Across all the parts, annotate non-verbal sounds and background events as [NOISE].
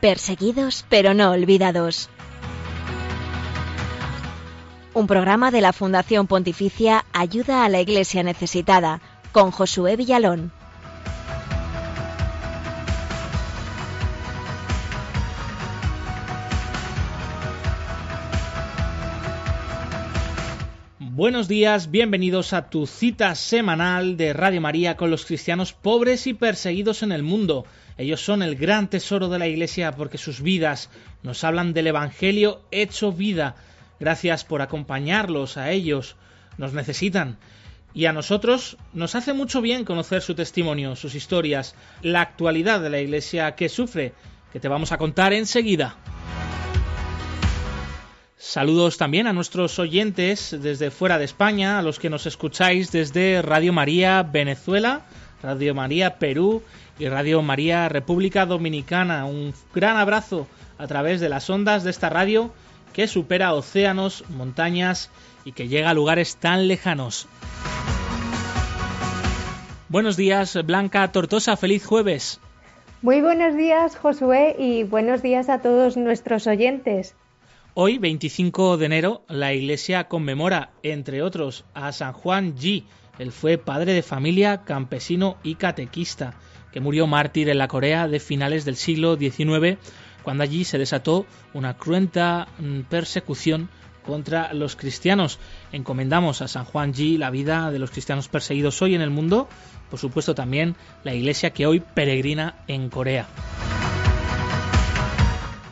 Perseguidos pero no olvidados. Un programa de la Fundación Pontificia Ayuda a la Iglesia Necesitada con Josué Villalón. Buenos días, bienvenidos a tu cita semanal de Radio María con los cristianos pobres y perseguidos en el mundo. Ellos son el gran tesoro de la Iglesia porque sus vidas nos hablan del Evangelio hecho vida. Gracias por acompañarlos a ellos. Nos necesitan. Y a nosotros nos hace mucho bien conocer su testimonio, sus historias, la actualidad de la Iglesia que sufre, que te vamos a contar enseguida. Saludos también a nuestros oyentes desde fuera de España, a los que nos escucháis desde Radio María Venezuela, Radio María Perú y Radio María República Dominicana. Un gran abrazo a través de las ondas de esta radio que supera océanos, montañas y que llega a lugares tan lejanos. Buenos días, Blanca Tortosa, feliz jueves. Muy buenos días, Josué, y buenos días a todos nuestros oyentes. Hoy, 25 de enero, la Iglesia conmemora, entre otros, a San Juan Ji. Él fue padre de familia, campesino y catequista, que murió mártir en la Corea de finales del siglo XIX, cuando allí se desató una cruenta mm, persecución contra los cristianos. Encomendamos a San Juan Ji la vida de los cristianos perseguidos hoy en el mundo, por supuesto también la iglesia que hoy peregrina en Corea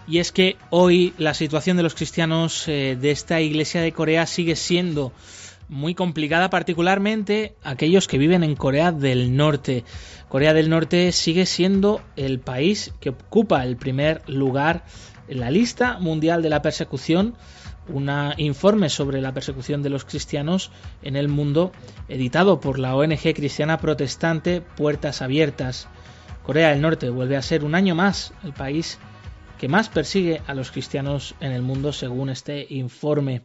y es que hoy la situación de los cristianos eh, de esta iglesia de Corea sigue siendo muy complicada, particularmente aquellos que viven en Corea del Norte. Corea del Norte sigue siendo el país que ocupa el primer lugar en la lista mundial de la persecución. Un informe sobre la persecución de los cristianos en el mundo, editado por la ONG cristiana protestante Puertas Abiertas. Corea del Norte vuelve a ser un año más el país que más persigue a los cristianos en el mundo según este informe.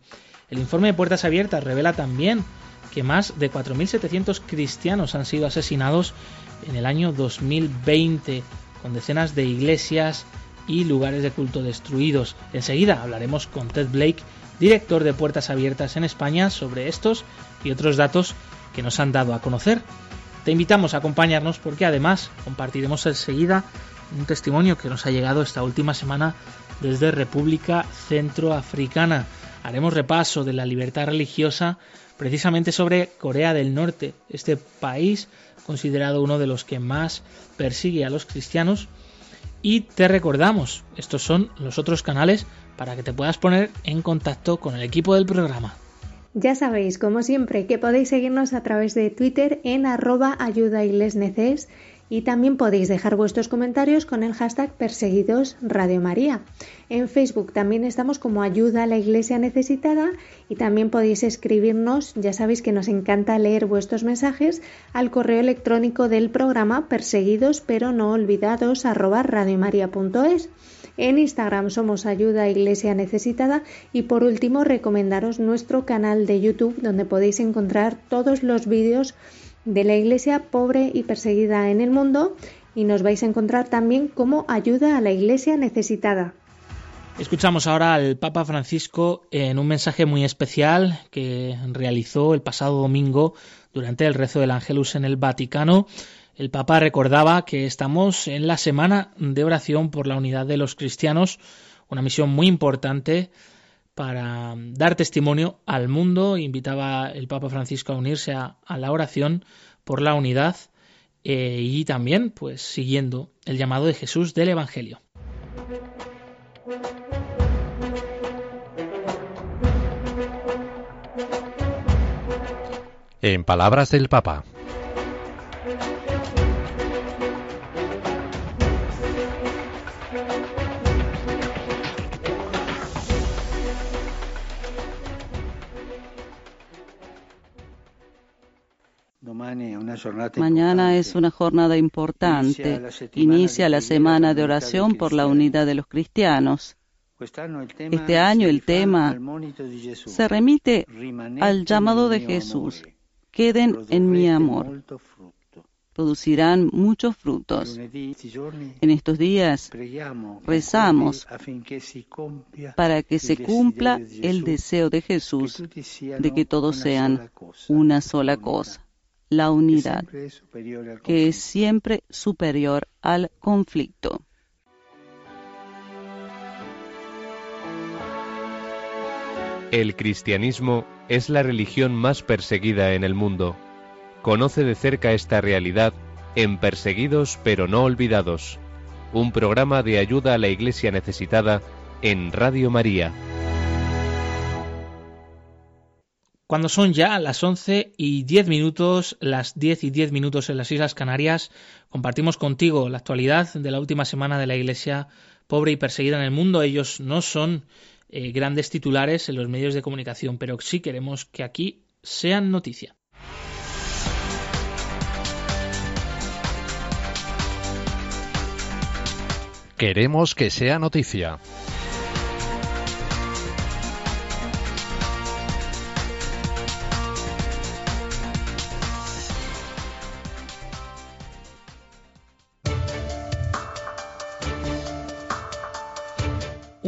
El informe de Puertas Abiertas revela también que más de 4.700 cristianos han sido asesinados en el año 2020, con decenas de iglesias y lugares de culto destruidos. Enseguida hablaremos con Ted Blake, director de Puertas Abiertas en España, sobre estos y otros datos que nos han dado a conocer. Te invitamos a acompañarnos porque además compartiremos enseguida un testimonio que nos ha llegado esta última semana desde República Centroafricana. Haremos repaso de la libertad religiosa precisamente sobre Corea del Norte, este país considerado uno de los que más persigue a los cristianos. Y te recordamos, estos son los otros canales para que te puedas poner en contacto con el equipo del programa. Ya sabéis, como siempre, que podéis seguirnos a través de Twitter en arroba también podéis dejar vuestros comentarios con el hashtag Perseguidos Radio María. En Facebook también estamos como Ayuda a la Iglesia Necesitada y también podéis escribirnos, ya sabéis que nos encanta leer vuestros mensajes, al correo electrónico del programa perseguidos pero no olvidados arroba radiomaria.es. En Instagram somos Ayuda Iglesia Necesitada y por último recomendaros nuestro canal de YouTube donde podéis encontrar todos los vídeos de la Iglesia pobre y perseguida en el mundo y nos vais a encontrar también como ayuda a la Iglesia necesitada. Escuchamos ahora al Papa Francisco en un mensaje muy especial que realizó el pasado domingo durante el rezo del Ángelus en el Vaticano. El Papa recordaba que estamos en la semana de oración por la unidad de los cristianos, una misión muy importante para dar testimonio al mundo. Invitaba el Papa Francisco a unirse a, la oración por la unidad eh, y también, pues, siguiendo el llamado de Jesús del Evangelio. En palabras del Papa. Mañana es una jornada importante. Inicia la semana de oración por la unidad de los cristianos. Este año el tema se remite al llamado de Jesús. Queden en mi amor. producirán muchos frutos. En estos días rezamos para que se cumpla el deseo de Jesús de que todos sean una sola cosa, la unidad, que es siempre superior al conflicto. El cristianismo es la religión más perseguida en el mundo. Conoce de cerca esta realidad en Perseguidos pero no olvidados, un programa de ayuda a la iglesia necesitada en Radio María. Cuando son ya las 11 y 10 minutos, las 10 y 10 minutos en las Islas Canarias, compartimos contigo la actualidad de la última semana de la Iglesia pobre y perseguida en el mundo. Ellos no son eh, grandes titulares en los medios de comunicación, pero sí queremos que aquí sean noticia. Queremos que sea noticia.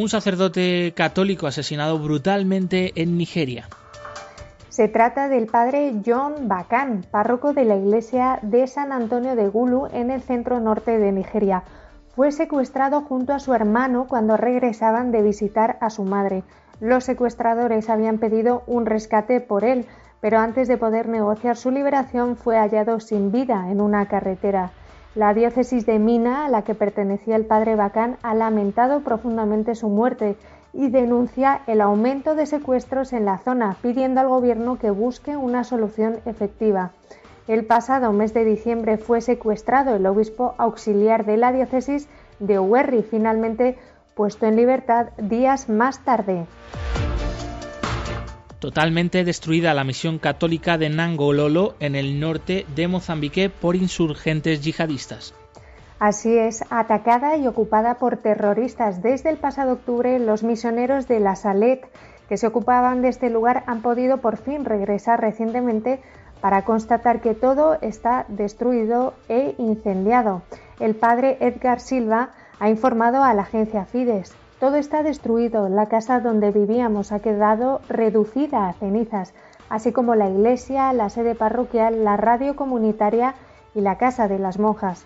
Un sacerdote católico asesinado brutalmente en Nigeria. Se trata del padre John Bakan, párroco de la iglesia de San Antonio de Gulu en el centro norte de Nigeria. Fue secuestrado junto a su hermano cuando regresaban de visitar a su madre. Los secuestradores habían pedido un rescate por él, pero antes de poder negociar su liberación fue hallado sin vida en una carretera. La diócesis de Mina, a la que pertenecía el padre Bacán, ha lamentado profundamente su muerte y denuncia el aumento de secuestros en la zona, pidiendo al gobierno que busque una solución efectiva. El pasado mes de diciembre fue secuestrado el obispo auxiliar de la diócesis de Uerri, finalmente puesto en libertad días más tarde totalmente destruida la misión católica de Nangololo en el norte de Mozambique por insurgentes yihadistas. Así es, atacada y ocupada por terroristas desde el pasado octubre, los misioneros de la Salet que se ocupaban de este lugar han podido por fin regresar recientemente para constatar que todo está destruido e incendiado. El padre Edgar Silva ha informado a la agencia Fides. Todo está destruido, la casa donde vivíamos ha quedado reducida a cenizas, así como la iglesia, la sede parroquial, la radio comunitaria y la casa de las monjas.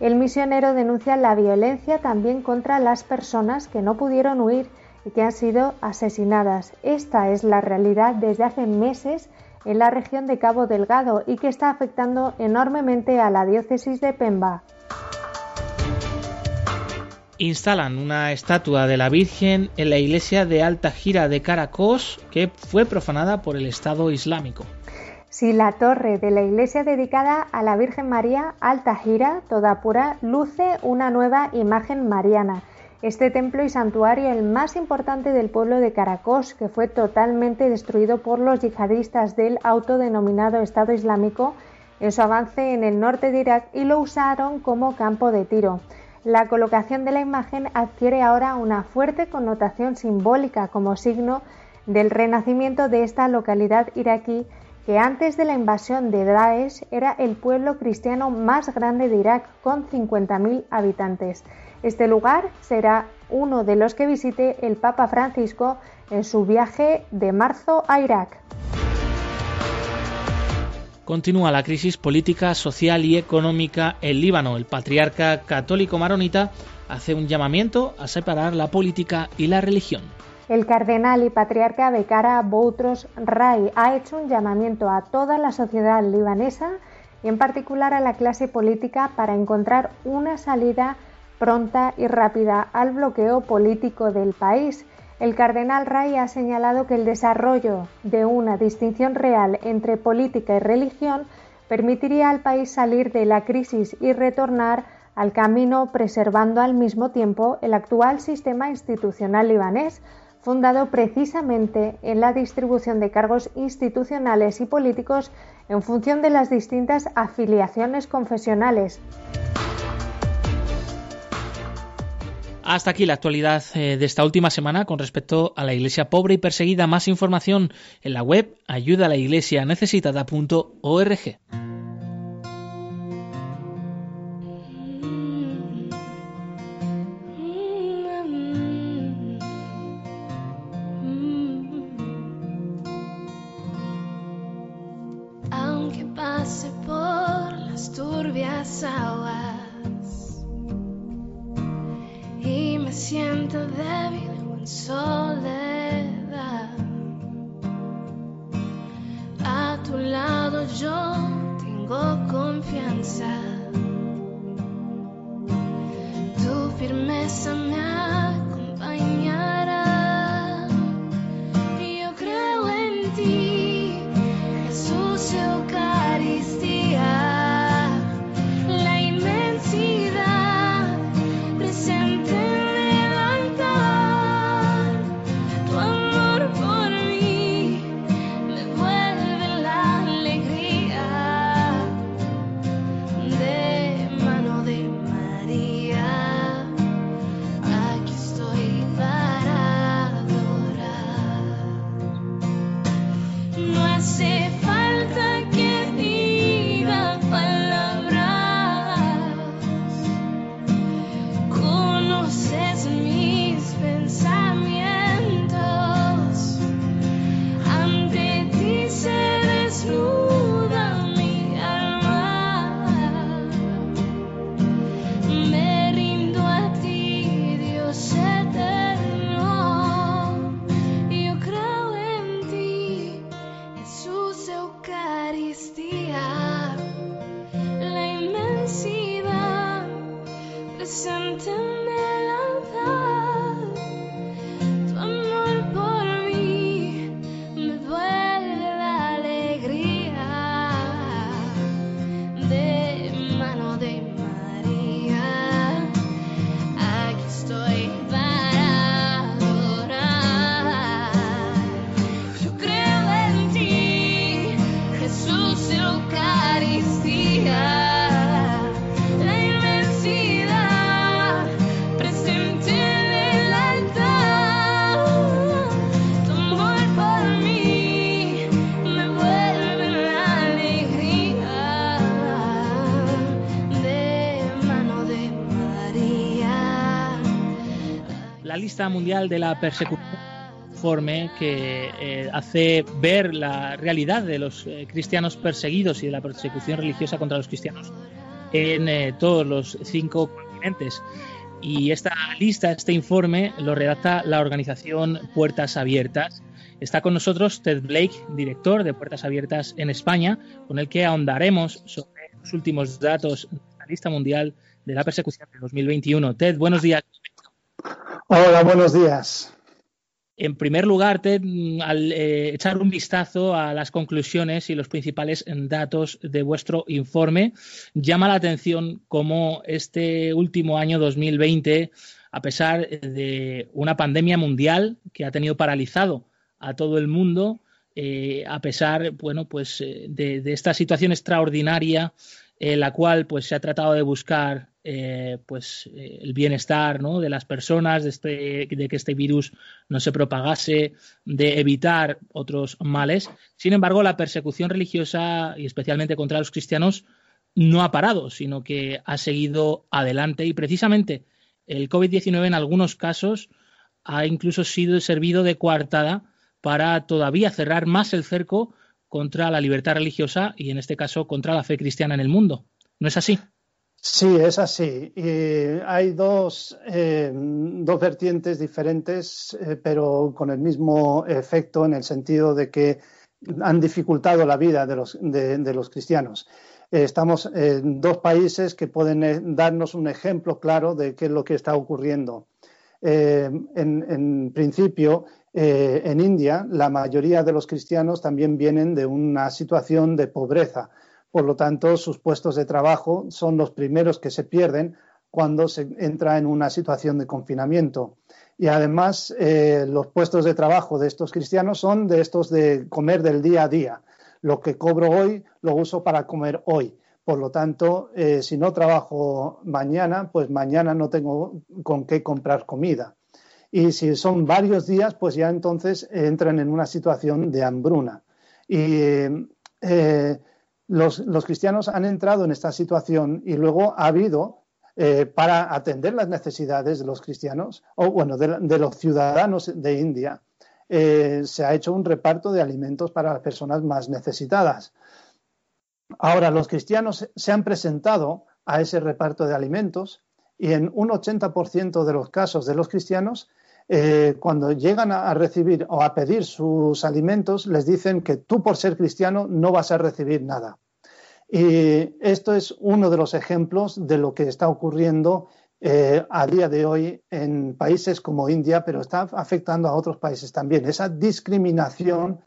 El misionero denuncia la violencia también contra las personas que no pudieron huir y que han sido asesinadas. Esta es la realidad desde hace meses en la región de Cabo Delgado y que está afectando enormemente a la diócesis de Pemba instalan una estatua de la Virgen en la iglesia de Alta Gira de Caracos que fue profanada por el Estado Islámico. Si la torre de la iglesia dedicada a la Virgen María Alta Gira, toda pura, luce una nueva imagen mariana. Este templo y santuario, el más importante del pueblo de Caracos, que fue totalmente destruido por los yihadistas del autodenominado Estado Islámico en su avance en el norte de Irak y lo usaron como campo de tiro. La colocación de la imagen adquiere ahora una fuerte connotación simbólica como signo del renacimiento de esta localidad iraquí que antes de la invasión de Daesh era el pueblo cristiano más grande de Irak con 50.000 habitantes. Este lugar será uno de los que visite el Papa Francisco en su viaje de marzo a Irak. Continúa la crisis política, social y económica en Líbano. El patriarca católico maronita hace un llamamiento a separar la política y la religión. El cardenal y patriarca Bekara Boutros Rai ha hecho un llamamiento a toda la sociedad libanesa y en particular a la clase política para encontrar una salida pronta y rápida al bloqueo político del país el cardenal Ray ha señalado que el desarrollo de una distinción real entre política y religión permitiría al país salir de la crisis y retornar al camino preservando al mismo tiempo el actual sistema institucional libanés, fundado precisamente en la distribución de cargos institucionales y políticos en función de las distintas afiliaciones confesionales. Hasta aquí la actualidad eh, de esta última semana con respecto a la iglesia pobre y perseguida. Más información en la web ayuda siento débil o en soledad. A tu lado yo tengo confianza. Tu firmeza me acompañará. Mundial de la Persecución informe que eh, hace ver la realidad de los eh, cristianos perseguidos y de la persecución religiosa contra los cristianos en eh, todos los cinco continentes. Y esta lista, este informe, lo redacta la organización Puertas Abiertas. Está con nosotros Ted Blake, director de Puertas Abiertas en España, con el que ahondaremos sobre los últimos datos de la lista mundial de la persecución de 2021. Ted, buenos días. Hola, buenos días. En primer lugar, Ted, al eh, echar un vistazo a las conclusiones y los principales datos de vuestro informe, llama la atención cómo este último año 2020, a pesar de una pandemia mundial que ha tenido paralizado a todo el mundo, eh, a pesar, bueno, pues eh, de, de, esta situación extraordinaria en la cual pues se ha tratado de buscar eh, pues eh, el bienestar ¿no? de las personas, de, este, de, que este virus no se propagase, de evitar otros males. Sin embargo, la persecución religiosa, y especialmente contra los cristianos, no ha parado, sino que ha seguido adelante y precisamente el COVID-19 en algunos casos ha incluso sido servido de coartada para todavía cerrar más el cerco contra la libertad religiosa y en este caso contra la fe cristiana en el mundo. ¿No es así? Sí, es así. Hay dos, eh, dos vertientes diferentes, eh, pero con el mismo efecto en el sentido de que han dificultado la vida de los, de, los cristianos. Eh, estamos en dos países que pueden darnos un ejemplo claro de qué es lo que está ocurriendo. En, en, principio, en India, la mayoría de los cristianos también vienen de una situación de pobreza por lo tanto, sus puestos de trabajo son los primeros que se pierden cuando se entra en una situación de confinamiento. Y además, eh, los puestos de trabajo de estos cristianos son de estos de comer del día a día. Lo que cobro hoy lo uso para comer hoy. Por lo tanto, eh, si no trabajo mañana, pues mañana no tengo con qué comprar comida. Y si son varios días, pues ya entonces entran en una situación de hambruna. Y eh, los, cristianos han entrado en esta situación y luego ha habido, eh, para atender las necesidades de los cristianos, o bueno, de, los ciudadanos de India, eh, se ha hecho un reparto de alimentos para las personas más necesitadas. Ahora, los cristianos se han presentado a ese reparto de alimentos y en un 80% de los casos de los cristianos, eh, cuando llegan a, recibir o a pedir sus alimentos, les dicen que tú por ser cristiano no vas a recibir nada. Y esto es uno de los ejemplos de lo que está ocurriendo eh, a día de hoy en países como India, pero está afectando a otros países también. Esa discriminación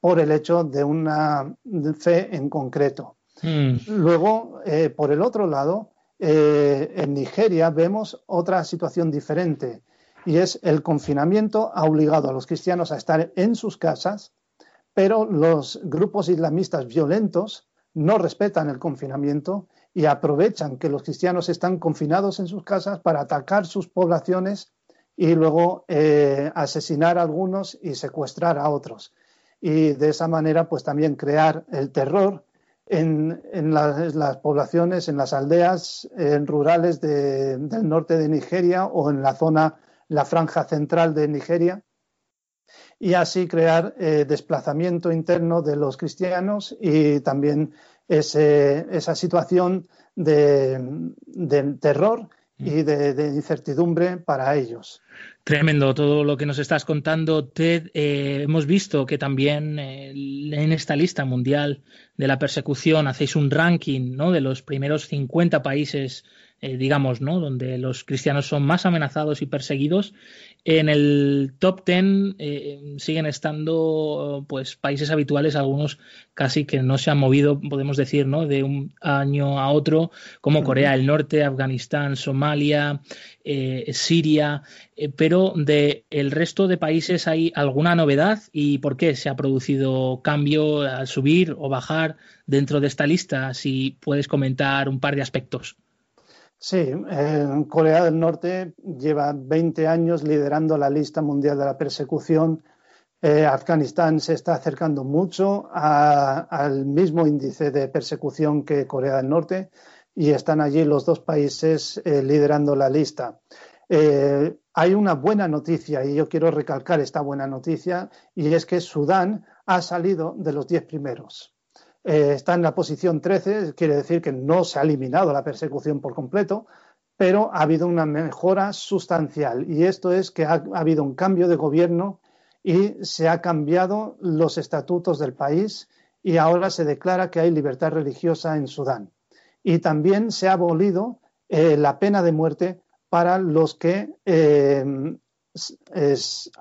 por el hecho de una fe en concreto. Hmm. Luego, eh, por el otro lado, eh, en Nigeria vemos otra situación diferente y es el confinamiento ha obligado a los cristianos a estar en sus casas, pero los grupos islamistas violentos no respetan el confinamiento y aprovechan que los cristianos están confinados en sus casas para atacar sus poblaciones y luego eh, asesinar a algunos y secuestrar a otros. Y de esa manera pues también crear el terror en, las, poblaciones, en las aldeas rurales del norte de Nigeria o en la zona, la franja central de Nigeria, y así crear eh, desplazamiento interno de los cristianos y también esa situación de, terror y de, incertidumbre para ellos. Tremendo todo lo que nos estás contando, Ted. Eh, hemos visto que también eh, en esta lista mundial de la persecución hacéis un ranking ¿no? de los primeros 50 países eh, digamos, ¿no? Donde los cristianos son más amenazados y perseguidos. En el top ten eh, siguen estando, pues, países habituales, algunos casi que no se han movido, podemos decir, ¿no? De un año a otro, como Corea del Norte, Afganistán, Somalia, eh, Siria, pero de el resto de países hay alguna novedad y por qué se ha producido cambio al subir o bajar dentro de esta lista. Si puedes comentar un par de aspectos. Sí, Corea del Norte lleva 20 años liderando la lista mundial de la persecución. Eh, Afganistán se está acercando mucho al mismo índice de persecución que Corea del Norte y están allí los dos países eh, liderando la lista. Eh, hay una buena noticia y yo quiero recalcar esta buena noticia y es que Sudán ha salido de los diez primeros. Eh, está en la posición 13, quiere decir que no se ha eliminado la persecución por completo, pero ha habido una mejora sustancial y esto es que ha, habido un cambio de gobierno y se han cambiado los estatutos del país y ahora se declara que hay libertad religiosa en Sudán. Y también se ha abolido eh, la pena de muerte para los que eh,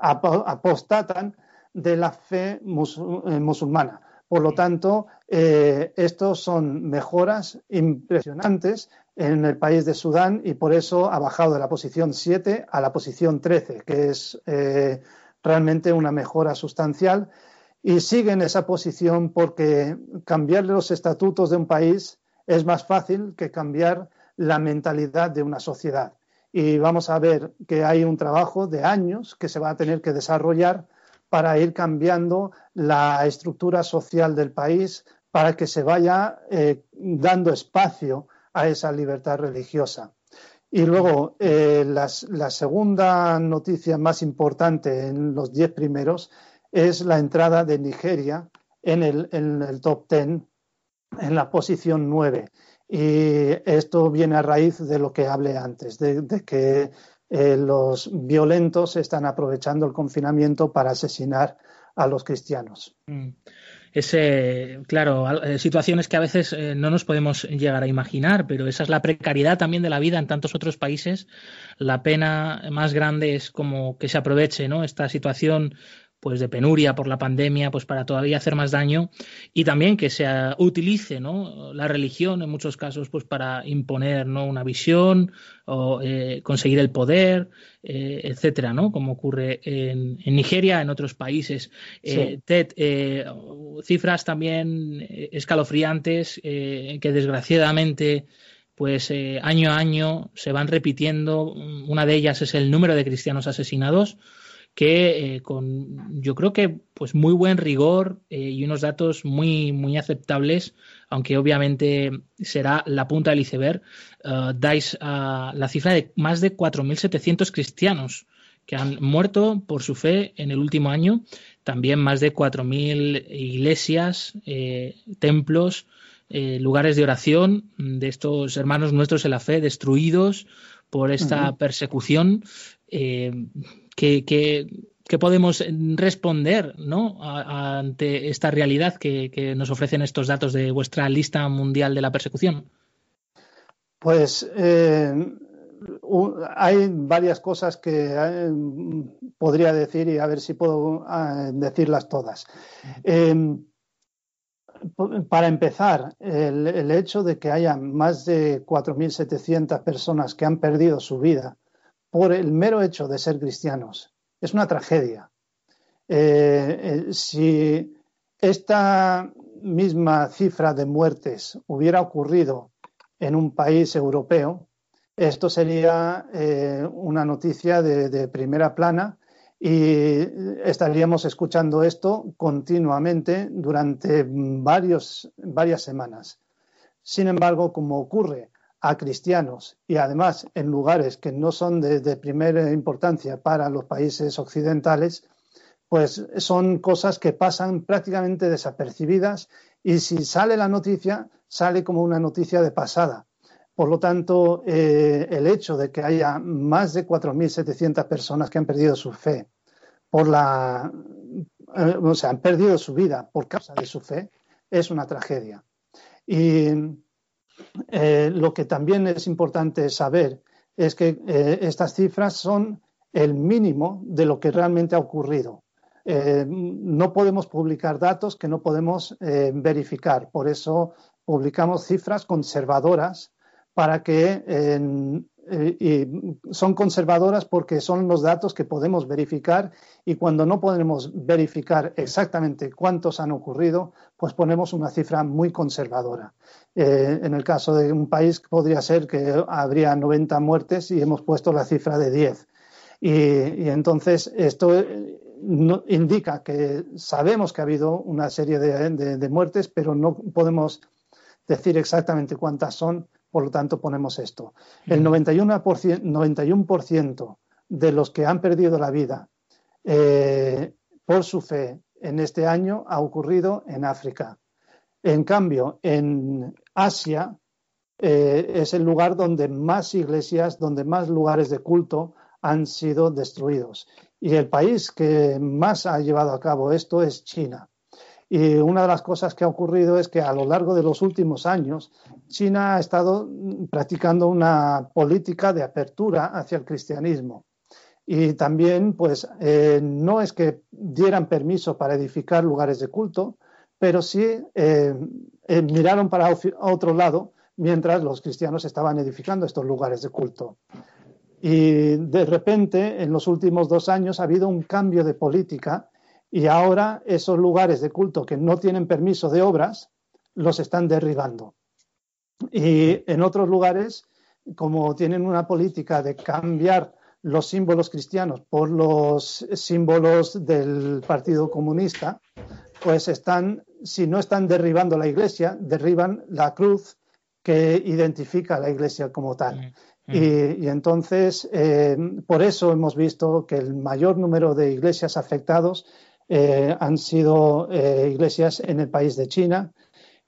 apostatan de la fe musulmana. Por lo tanto, eh, estos son mejoras impresionantes en el país de Sudán y por eso ha bajado de la posición 7 a la posición 13, que es eh, realmente una mejora sustancial. Y sigue en esa posición porque cambiar los estatutos de un país es más fácil que cambiar la mentalidad de una sociedad. Y vamos a ver que hay un trabajo de años que se va a tener que desarrollar para ir cambiando la estructura social del país, para que se vaya eh, dando espacio a esa libertad religiosa. Y luego, eh, la segunda noticia más importante en los diez primeros es la entrada de Nigeria en el, top ten, en la posición nueve. Y esto viene a raíz de lo que hablé antes, de que eh, los violentos están aprovechando el confinamiento para asesinar a los cristianos. Mm. Claro, eh, situaciones que a veces eh, no nos podemos llegar a imaginar, pero esa es la precariedad también de la vida en tantos otros países. La pena más grande es como que se aproveche esta situación pues de penuria por la pandemia, pues para todavía hacer más daño y también que se utilice ¿no? la religión en muchos casos pues para imponer ¿no? una visión o eh, conseguir el poder, eh, etcétera, ¿no? Como ocurre en, Nigeria, en otros países. Eh, Ted, cifras también escalofriantes que desgraciadamente pues año a año se van repitiendo. Una de ellas es el número de cristianos asesinados que eh, con yo creo que pues muy buen rigor eh, y unos datos muy muy aceptables aunque obviamente será la punta del iceberg uh, dais uh, la cifra de más de 4.700 cristianos que han muerto por su fe en el último año también más de 4.000 iglesias eh, templos lugares de oración de estos hermanos nuestros en la fe destruidos por esta persecución. Eh, ¿qué, podemos responder ante esta realidad que, nos ofrecen estos datos de vuestra lista mundial de la persecución? Pues eh, hay varias cosas que eh, podría decir y a ver si puedo ah, decirlas todas. Em, para empezar, el, hecho de que haya más de 4.700 personas que han perdido su vida por el mero hecho de ser cristianos es una tragedia. Eh, eh, si esta misma cifra de muertes hubiera ocurrido en un país europeo, esto sería eh, una noticia de, primera plana y estaríamos escuchando esto continuamente durante varias semanas. Sin embargo, como ocurre a cristianos y además en lugares que no son de, primera importancia para los países occidentales, pues son cosas que pasan prácticamente desapercibidas y si sale la noticia, sale como una noticia de pasada. Por lo tanto, eh, el hecho de que haya más de 4.700 personas que han perdido su fe por la, eh, o sea, han perdido su vida por causa de su fe, es una tragedia. Y eh, lo que también es importante saber es que estas cifras son el mínimo de lo que realmente ha ocurrido. no podemos publicar datos que no podemos verificar. Por eso publicamos cifras conservadoras para que eh, son conservadoras porque son los datos que podemos verificar y cuando no podemos verificar exactamente cuántos han ocurrido, pues ponemos una cifra muy conservadora. Eh, en el caso de un país podría ser que habría 90 muertes y hemos puesto la cifra de 10. Y, entonces esto eh, indica que sabemos que ha habido una serie de muertes, pero no podemos decir exactamente cuántas son por lo tanto ponemos esto. El 91%, 91 de los que han perdido la vida eh, por su fe en este año ha ocurrido en África. En cambio, en Asia eh, es el lugar donde más iglesias, donde más lugares de culto han sido destruidos. Y el país que más ha llevado a cabo esto es China. Y una de las cosas que ha ocurrido es que a lo largo de los últimos años China ha estado practicando una política de apertura hacia el cristianismo. Y también, pues, eh, no es que dieran permiso para edificar lugares de culto, pero sí eh, eh, miraron para otro lado mientras los cristianos estaban edificando estos lugares de culto. Y de repente, en los últimos dos años, ha habido un cambio de política y ahora esos lugares de culto que no tienen permiso de obras los están derribando. Y en otros lugares, como tienen una política de cambiar los símbolos cristianos por los símbolos del Partido Comunista, pues están, si no están derribando la iglesia, derriban la cruz que identifica a la iglesia como tal. Mm, mm. Y, entonces, eh, por eso hemos visto que el mayor número de iglesias afectados eh, han sido eh, iglesias en el país de China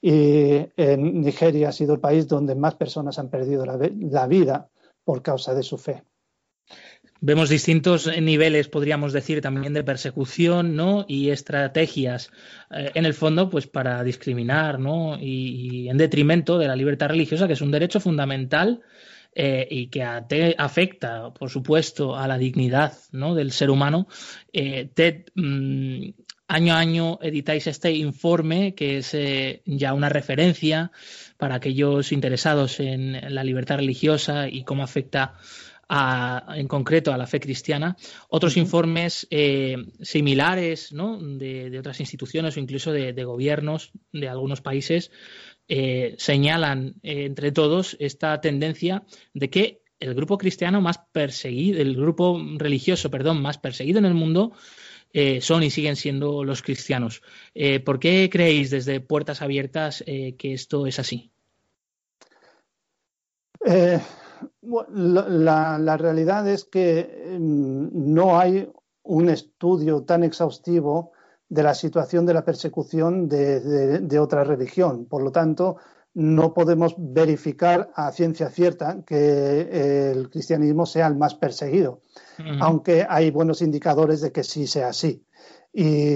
y en Nigeria ha sido el país donde más personas han perdido la, vida por causa de su fe. Vemos distintos niveles, podríamos decir, también de persecución, ¿no? Y estrategias, eh, en el fondo, pues para discriminar, ¿no? y, en detrimento de la libertad religiosa, que es un derecho fundamental eh, y que afecta, por supuesto, a la dignidad ¿no? del ser humano, eh, TED, mm, año a año editáis este informe que es eh, ya una referencia para aquellos interesados en la libertad religiosa y cómo afecta en concreto a la fe cristiana. Otros informes similares ¿no? de, otras instituciones o incluso de, gobiernos de algunos países eh, señalan eh, entre todos esta tendencia de que el grupo cristiano más perseguido, el grupo religioso, perdón, más perseguido en el mundo eh, son y siguen siendo los cristianos. ¿Por qué creéis desde Puertas Abiertas que esto es así? la, realidad es que mm, no hay un estudio tan exhaustivo de la situación de la persecución de, otra religión. Por lo tanto, no podemos verificar a ciencia cierta que el cristianismo sea el más perseguido, aunque hay buenos indicadores de que sí sea así. ¿Y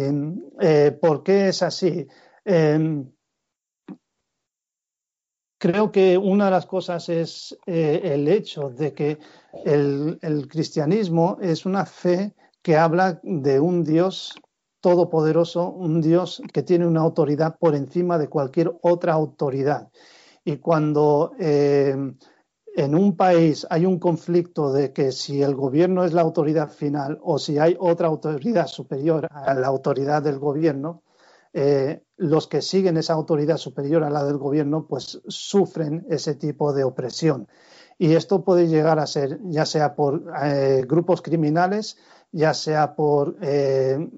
eh, por qué es así? Em, creo que una de las cosas es eh, el hecho de que el, cristianismo es una fe que habla de un Dios todopoderoso, un Dios que tiene una autoridad por encima de cualquier otra autoridad. Y cuando em, en un país hay un conflicto de que si el gobierno es la autoridad final o si hay otra autoridad superior a la autoridad del gobierno, eh, los que siguen esa autoridad superior a la del gobierno pues sufren ese tipo de opresión. Y esto puede llegar a ser ya sea por eh, grupos criminales, ya sea por eh,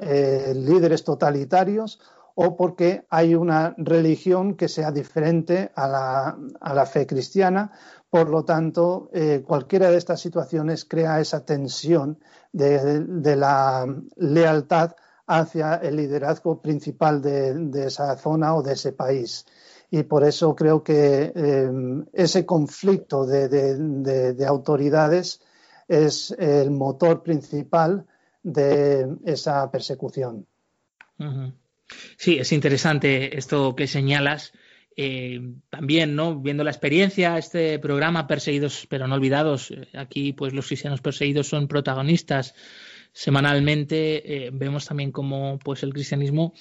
líderes totalitarios o porque hay una religión que sea diferente a la, fe cristiana. Por lo tanto, eh, cualquiera de estas situaciones crea esa tensión de, la lealtad hacia el liderazgo principal de, esa zona o de ese país. Y por eso creo que eh, ese conflicto de, autoridades es el motor principal de esa persecución. Sí, es interesante esto que señalas. Eh, también, ¿no? Viendo la experiencia, este programa Perseguidos pero no olvidados, eh, aquí pues los cristianos perseguidos son protagonistas semanalmente. Eh, vemos también cómo pues el cristianismo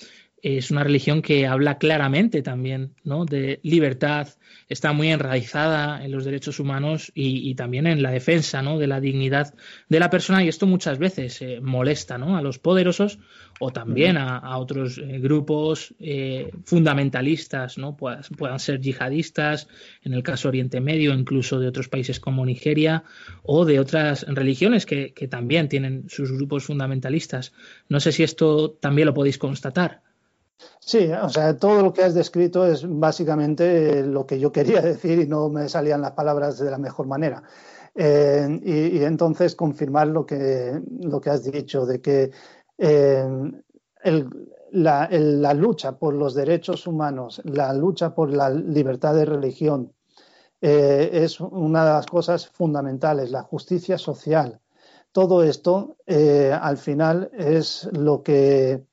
es una religión que habla claramente también ¿no? de libertad, está muy enraizada en los derechos humanos y, también en la defensa ¿no? de la dignidad de la persona y esto muchas veces eh, molesta ¿no? a los poderosos o también a, otros eh, grupos eh, fundamentalistas, ¿no? puedan, puedan ser yihadistas, en el caso Oriente Medio, incluso de otros países como Nigeria o de otras religiones que, que también tienen sus grupos fundamentalistas. No sé si esto también lo podéis constatar. Sí, o sea, todo lo que has descrito es básicamente lo que yo quería [LAUGHS] decir y no me salían las palabras de la mejor manera. Eh, y, entonces confirmar lo que, lo que has dicho, de que eh, la, lucha por los derechos humanos, la lucha por la libertad de religión, eh, es una de las cosas fundamentales, la justicia social. Todo esto, al final, es lo que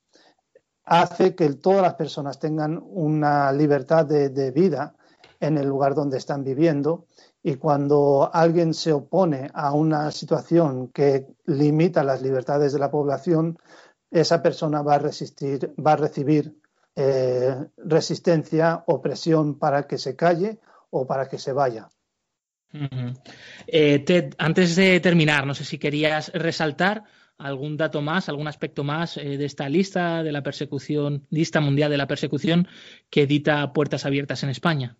hace que todas las personas tengan una libertad de, vida en el lugar donde están viviendo y cuando alguien se opone a una situación que limita las libertades de la población, esa persona va a resistir, va a recibir eh, resistencia o presión para que se calle o para que se vaya. Eh, Ted, antes de terminar, no sé si querías resaltar algún dato más, algún aspecto más eh, de esta lista de la persecución, lista mundial de la persecución que edita Puertas Abiertas en España.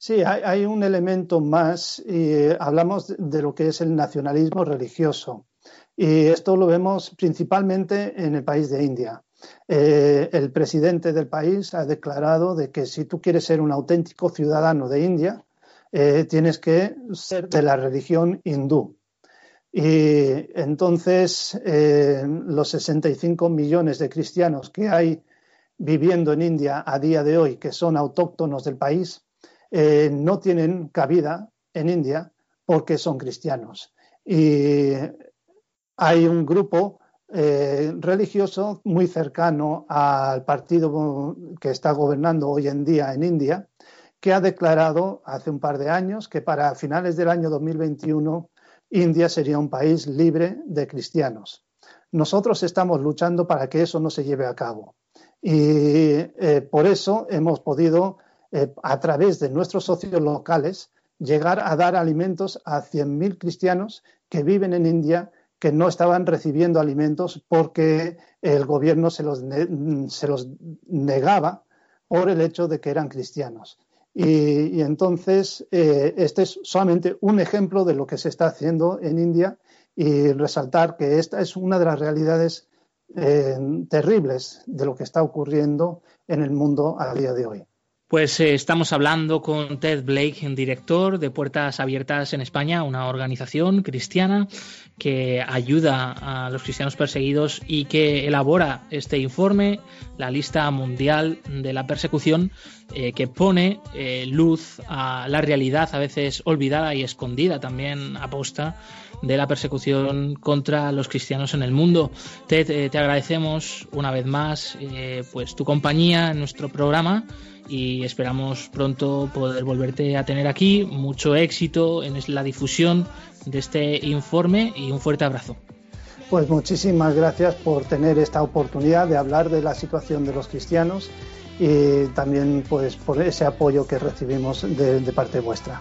Sí, hay, un elemento más y hablamos de lo que es el nacionalismo religioso. Y esto lo vemos principalmente en el país de India. Eh, el presidente del país ha declarado de que si tú quieres ser un auténtico ciudadano de India, eh, tienes que ser de la religión hindú. Y entonces eh, los 65 millones de cristianos que hay viviendo en India a día de hoy, que son autóctonos del país, eh, no tienen cabida en India porque son cristianos. Y hay un grupo eh, religioso muy cercano al partido que está gobernando hoy en día en India, que ha declarado hace un par de años que para finales del año 2021 India sería un país libre de cristianos. Nosotros estamos luchando para que eso no se lleve a cabo. Y eh, por eso hemos podido, eh, a través de nuestros socios locales, llegar a dar alimentos a 100.000 cristianos que viven en India que no estaban recibiendo alimentos porque el gobierno se los, se los negaba por el hecho de que eran cristianos. Y, entonces, eh, este es solamente un ejemplo de lo que se está haciendo en India y resaltar que esta es una de las realidades eh, terribles de lo que está ocurriendo en el mundo a día de hoy. Pues eh, estamos hablando con Ted Blake, director de Puertas Abiertas en España, una organización cristiana que ayuda a los cristianos perseguidos y que elabora este informe, la lista mundial de la persecución, eh, que pone eh, luz a la realidad a veces olvidada y escondida también aposta de la persecución contra los cristianos en el mundo. Ted, te agradecemos una vez más pues tu compañía en nuestro programa y esperamos pronto poder volverte a tener aquí. Mucho éxito en la difusión de este informe y un fuerte abrazo. Pues muchísimas gracias por tener esta oportunidad de hablar de la situación de los cristianos y también pues por ese apoyo que recibimos de, de parte vuestra.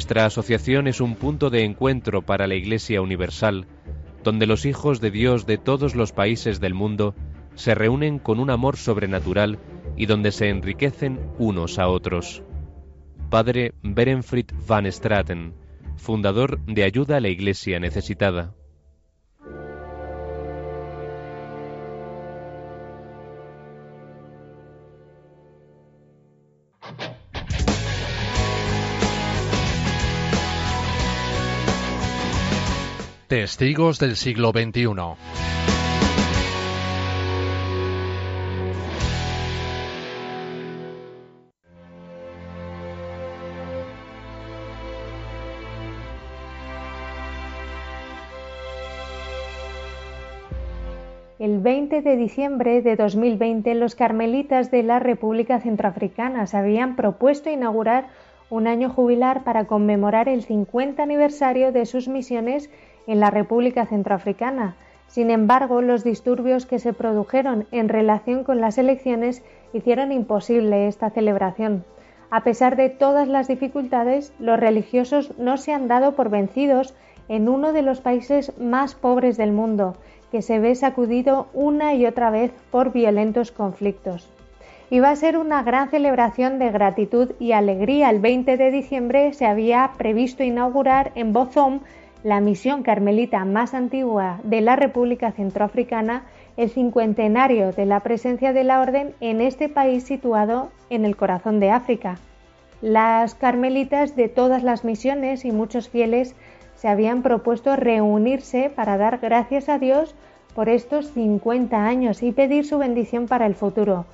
Nuestra asociación es un punto de encuentro para la Iglesia Universal, donde los hijos de Dios de todos los países del mundo se reúnen con un amor sobrenatural y donde se enriquecen unos a otros. Padre Berenfried van Straten, fundador de Ayuda a la Iglesia Necesitada. Testigos del siglo XXI. El 20 de diciembre de 2020, los carmelitas de la República Centroafricana se habían propuesto inaugurar un año jubilar para conmemorar el 50 aniversario de sus misiones en la República Centroafricana. Sin embargo, los disturbios que se produjeron en relación con las elecciones hicieron imposible esta celebración. A pesar de todas las dificultades, los religiosos no se han dado por vencidos en uno de los países más pobres del mundo, que se ve sacudido una y otra vez por violentos conflictos. Iba a ser una gran celebración de gratitud y alegría. El 20 de diciembre se había previsto inaugurar en Bozón la misión carmelita más antigua de la República Centroafricana, el cincuentenario de la presencia de la orden en este país situado en el corazón de África. Las carmelitas de todas las misiones y muchos fieles se habían propuesto reunirse para dar gracias a Dios por estos 50 años y pedir su bendición para el futuro.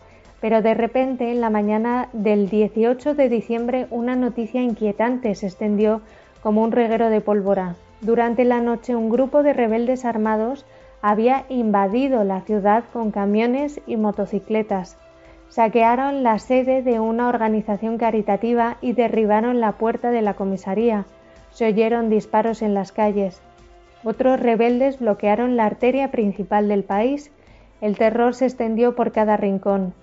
Pero de repente, en la mañana del 18 de diciembre, una noticia inquietante se extendió como un reguero de pólvora. Durante la noche, un grupo de rebeldes armados había invadido la ciudad con camiones y motocicletas. Saquearon la sede de una organización caritativa y derribaron la puerta de la comisaría. Se oyeron disparos en las calles. Otros rebeldes bloquearon la arteria principal del país. El terror se extendió por cada rincón.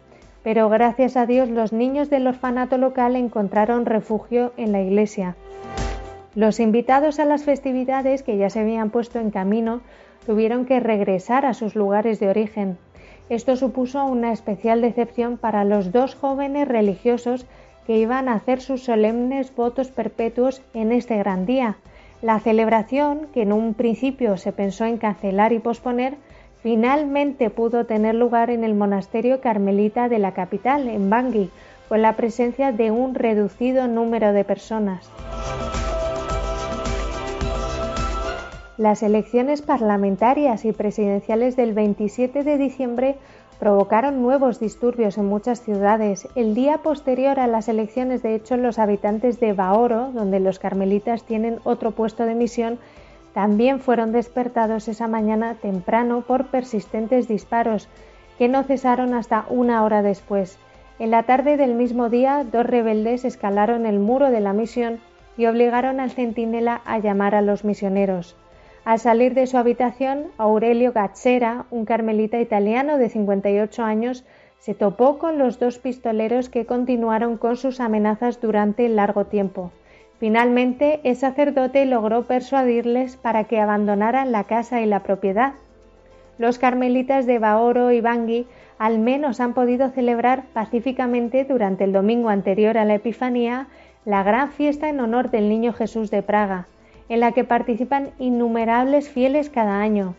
Pero gracias a Dios los niños del orfanato local encontraron refugio en la iglesia. Los invitados a las festividades que ya se habían puesto en camino tuvieron que regresar a sus lugares de origen. Esto supuso una especial decepción para los dos jóvenes religiosos que iban a hacer sus solemnes votos perpetuos en este gran día. La celebración, que en un principio se pensó en cancelar y posponer, finalmente pudo tener lugar en el monasterio carmelita de la capital, en Bangui, con la presencia de un reducido número de personas. Las elecciones parlamentarias y presidenciales del 27 de diciembre provocaron nuevos disturbios en muchas ciudades. El día posterior a las elecciones, de hecho, los habitantes de Baoro, donde los carmelitas tienen otro puesto de misión, también fueron despertados esa mañana temprano por persistentes disparos que no cesaron hasta una hora después. En la tarde del mismo día, dos rebeldes escalaron el muro de la misión y obligaron al centinela a llamar a los misioneros. Al salir de su habitación, Aurelio Gazzera, un carmelita italiano de 58 años, se topó con los dos pistoleros que continuaron con sus amenazas durante largo tiempo. Finalmente, el sacerdote logró persuadirles para que abandonaran la casa y la propiedad. Los carmelitas de Baoro y Bangui al menos han podido celebrar pacíficamente durante el domingo anterior a la Epifanía la gran fiesta en honor del Niño Jesús de Praga, en la que participan innumerables fieles cada año.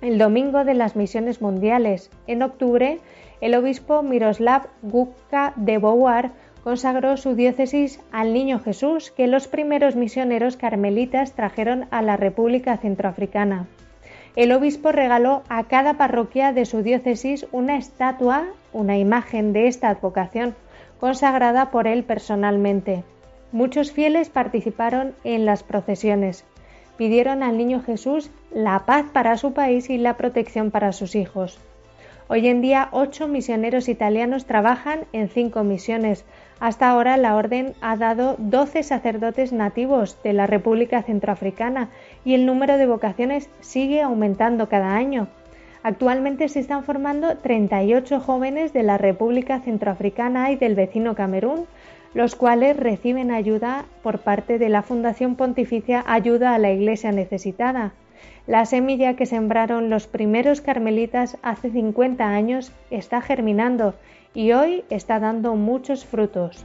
El Domingo de las Misiones Mundiales. En octubre, el obispo Miroslav Gukka de Beauvoir consagró su diócesis al Niño Jesús que los primeros misioneros carmelitas trajeron a la República Centroafricana. El obispo regaló a cada parroquia de su diócesis una estatua, una imagen de esta advocación, consagrada por él personalmente. Muchos fieles participaron en las procesiones. Pidieron al Niño Jesús la paz para su país y la protección para sus hijos. Hoy en día, ocho misioneros italianos trabajan en cinco misiones. Hasta ahora, la Orden ha dado doce sacerdotes nativos de la República Centroafricana y el número de vocaciones sigue aumentando cada año. Actualmente se están formando 38 jóvenes de la República Centroafricana y del vecino Camerún, los cuales reciben ayuda por parte de la Fundación Pontificia Ayuda a la Iglesia Necesitada. La semilla que sembraron los primeros carmelitas hace 50 años está germinando y hoy está dando muchos frutos.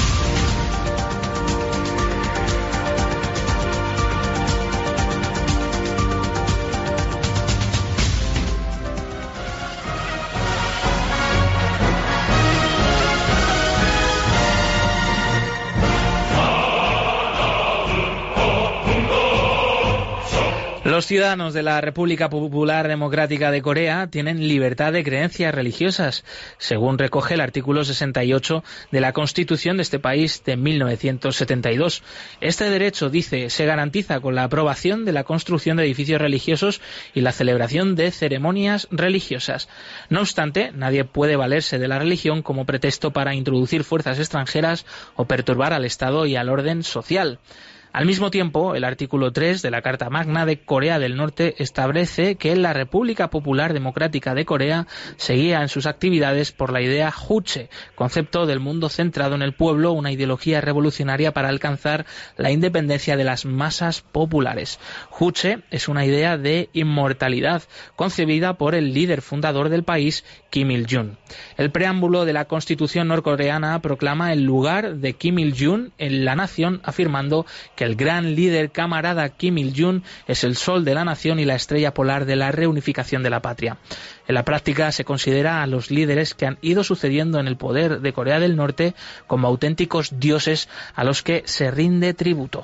Los ciudadanos de la República Popular Democrática de Corea tienen libertad de creencias religiosas, según recoge el artículo 68 de la Constitución de este país de 1972. Este derecho, dice, se garantiza con la aprobación de la construcción de edificios religiosos y la celebración de ceremonias religiosas. No obstante, nadie puede valerse de la religión como pretexto para introducir fuerzas extranjeras o perturbar al Estado y al orden social. Al mismo tiempo, el artículo 3 de la Carta Magna de Corea del Norte establece que la República Popular Democrática de Corea se guía en sus actividades por la idea Juche, concepto del mundo centrado en el pueblo, una ideología revolucionaria para alcanzar la independencia de las masas populares. Juche es una idea de inmortalidad concebida por el líder fundador del país, Kim Il-jung. El preámbulo de la Constitución norcoreana proclama el lugar de Kim Il-jung en la nación, afirmando que que el gran líder camarada Kim Il-jung es el sol de la nación y la estrella polar de la reunificación de la patria. En la práctica se considera a los líderes que han ido sucediendo en el poder de Corea del Norte como auténticos dioses a los que se rinde tributo.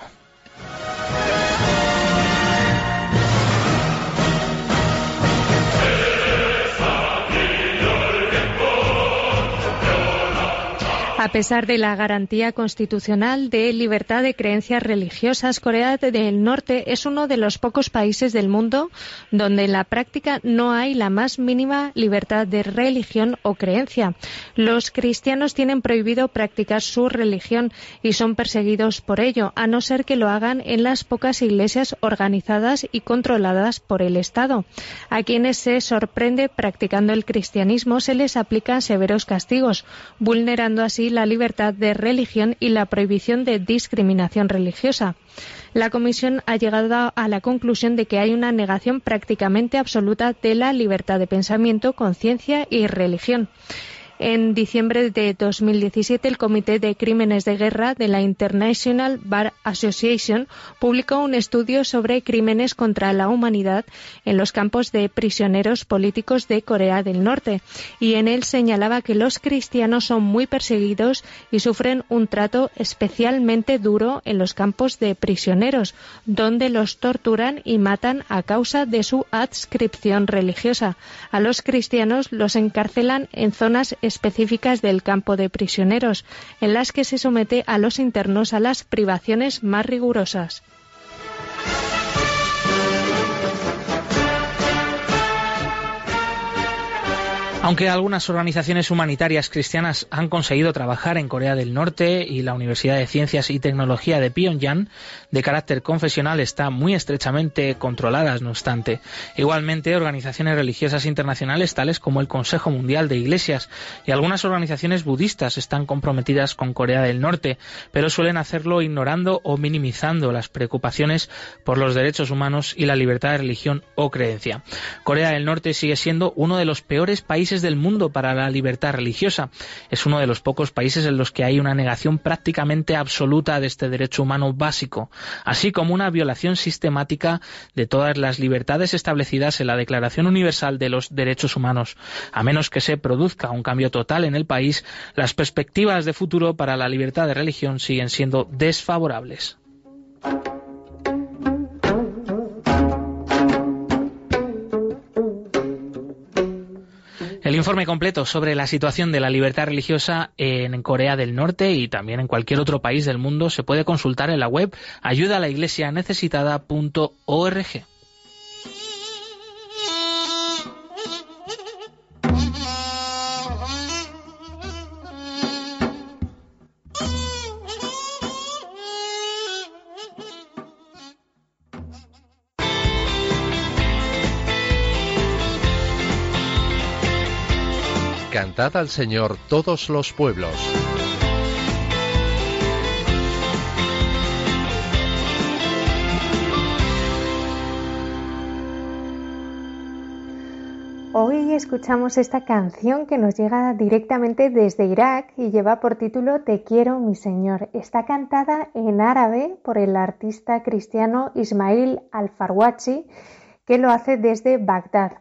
A pesar de la garantía constitucional de libertad de creencias religiosas, Corea del Norte es uno de los pocos países del mundo donde en la práctica no hay la más mínima libertad de religión o creencia. Los cristianos tienen prohibido practicar su religión y son perseguidos por ello, a no ser que lo hagan en las pocas iglesias organizadas y controladas por el Estado. A quienes se sorprende practicando el cristianismo se les aplican severos castigos, vulnerando así la libertad de religión y la prohibición de discriminación religiosa. La Comisión ha llegado a la conclusión de que hay una negación prácticamente absoluta de la libertad de pensamiento, conciencia y religión. En diciembre de 2017, el Comité de Crímenes de Guerra de la International Bar Association publicó un estudio sobre crímenes contra la humanidad en los campos de prisioneros políticos de Corea del Norte y en él señalaba que los cristianos son muy perseguidos y sufren un trato especialmente duro en los campos de prisioneros, donde los torturan y matan a causa de su adscripción religiosa. A los cristianos los encarcelan en zonas específicas del campo de prisioneros, en las que se somete a los internos a las privaciones más rigurosas. Aunque algunas organizaciones humanitarias cristianas han conseguido trabajar en Corea del Norte y la Universidad de Ciencias y Tecnología de Pyongyang, de carácter confesional, está muy estrechamente controladas, no obstante. Igualmente, organizaciones religiosas internacionales tales como el Consejo Mundial de Iglesias y algunas organizaciones budistas están comprometidas con Corea del Norte, pero suelen hacerlo ignorando o minimizando las preocupaciones por los derechos humanos y la libertad de religión o creencia. Corea del Norte sigue siendo uno de los peores países del mundo para la libertad religiosa. Es uno de los pocos países en los que hay una negación prácticamente absoluta de este derecho humano básico, así como una violación sistemática de todas las libertades establecidas en la Declaración Universal de los Derechos Humanos. A menos que se produzca un cambio total en el país, las perspectivas de futuro para la libertad de religión siguen siendo desfavorables. El informe completo sobre la situación de la libertad religiosa en Corea del Norte y también en cualquier otro país del mundo se puede consultar en la web ayudalaiglesianecesitada.org. Al Señor todos los pueblos. Hoy escuchamos esta canción que nos llega directamente desde Irak y lleva por título Te quiero, mi Señor. Está cantada en árabe por el artista cristiano Ismail Al-Farwachi, que lo hace desde Bagdad.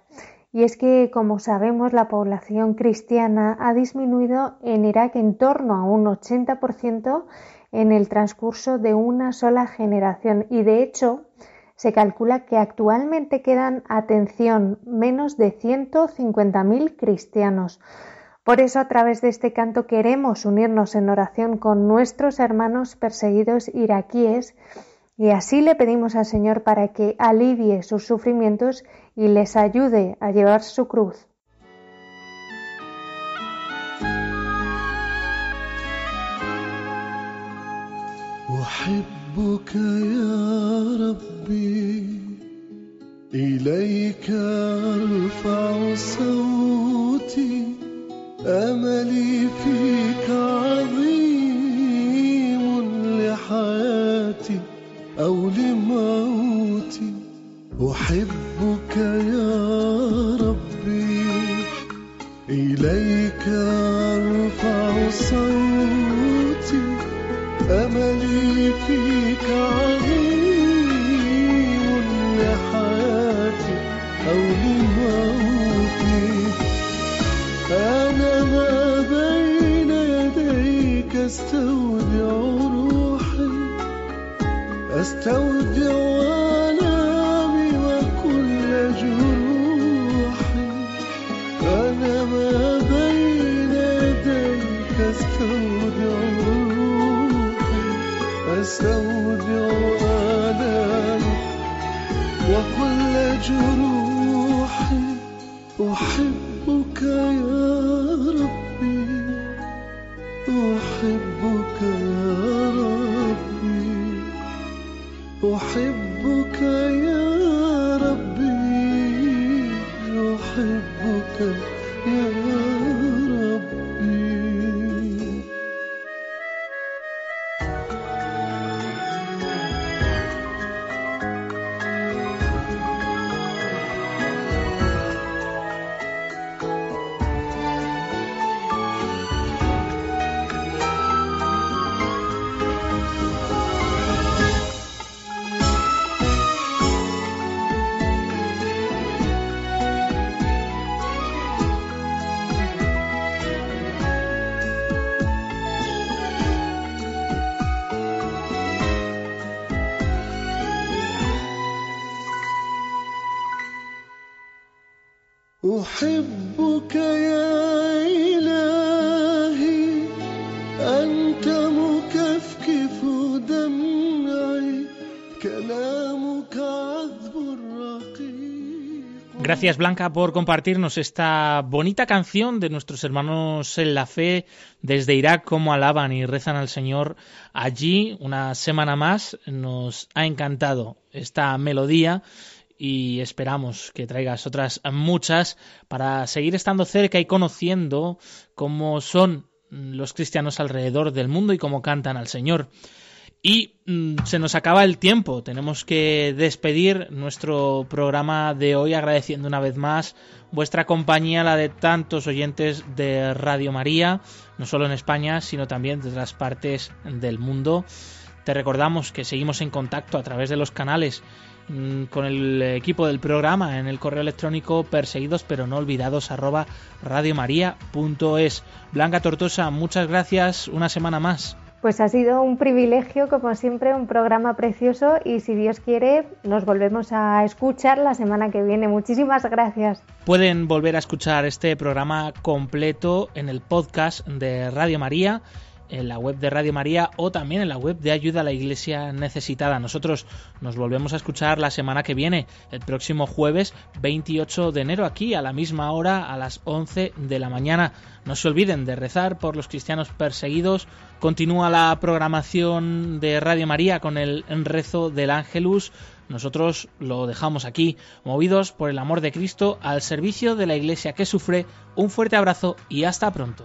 Y es que, como sabemos, la población cristiana ha disminuido en Irak en torno a un 80% en el transcurso de una sola generación. Y de hecho, se calcula que actualmente quedan, atención, menos de 150.000 cristianos. Por eso, a través de este canto queremos unirnos en oración con nuestros hermanos perseguidos iraquíes y así le pedimos al Señor para que alivie sus sufrimientos y les ayude a llevar su cruz. أحبك يا ربي إليك أرفع صوتي أملي فيك عظيم لحياتي أو لموتي أحبك يا ربي إليك أرفع صوتي أملي فيك عظيم لحياتي أو لموتي أنا ما بين يديك أستودع روحي أستودع Gracias Blanca por compartirnos esta bonita canción de nuestros hermanos en la fe desde Irak, cómo alaban y rezan al Señor allí. Una semana más nos ha encantado esta melodía y esperamos que traigas otras muchas para seguir estando cerca y conociendo cómo son los cristianos alrededor del mundo y cómo cantan al Señor. Y mm, se nos acaba el tiempo, tenemos que despedir nuestro programa de hoy agradeciendo una vez más vuestra compañía, la de tantos oyentes de Radio María, no solo en España, sino también de otras partes del mundo. Te recordamos que seguimos en contacto a través de los canales mm, con el equipo del programa en el correo electrónico perseguidos pero no olvidados arroba radiomaria.es. Blanca Tortosa, muchas gracias una semana más. Pues ha sido un privilegio, como siempre, un programa precioso y si Dios quiere nos volvemos a escuchar la semana que viene. Muchísimas gracias. Pueden volver a escuchar este programa completo en el podcast de Radio María en la web de Radio María o también en la web de Ayuda a la Iglesia Necesitada. Nosotros nos volvemos a escuchar la semana que viene, el próximo jueves 28 de enero, aquí a la misma hora, a las 11 de la mañana. No se olviden de rezar por los cristianos perseguidos. Continúa la programación de Radio María con el rezo del Ángelus. Nosotros lo dejamos aquí, movidos por el amor de Cristo, al servicio de la Iglesia que sufre. Un fuerte abrazo y hasta pronto.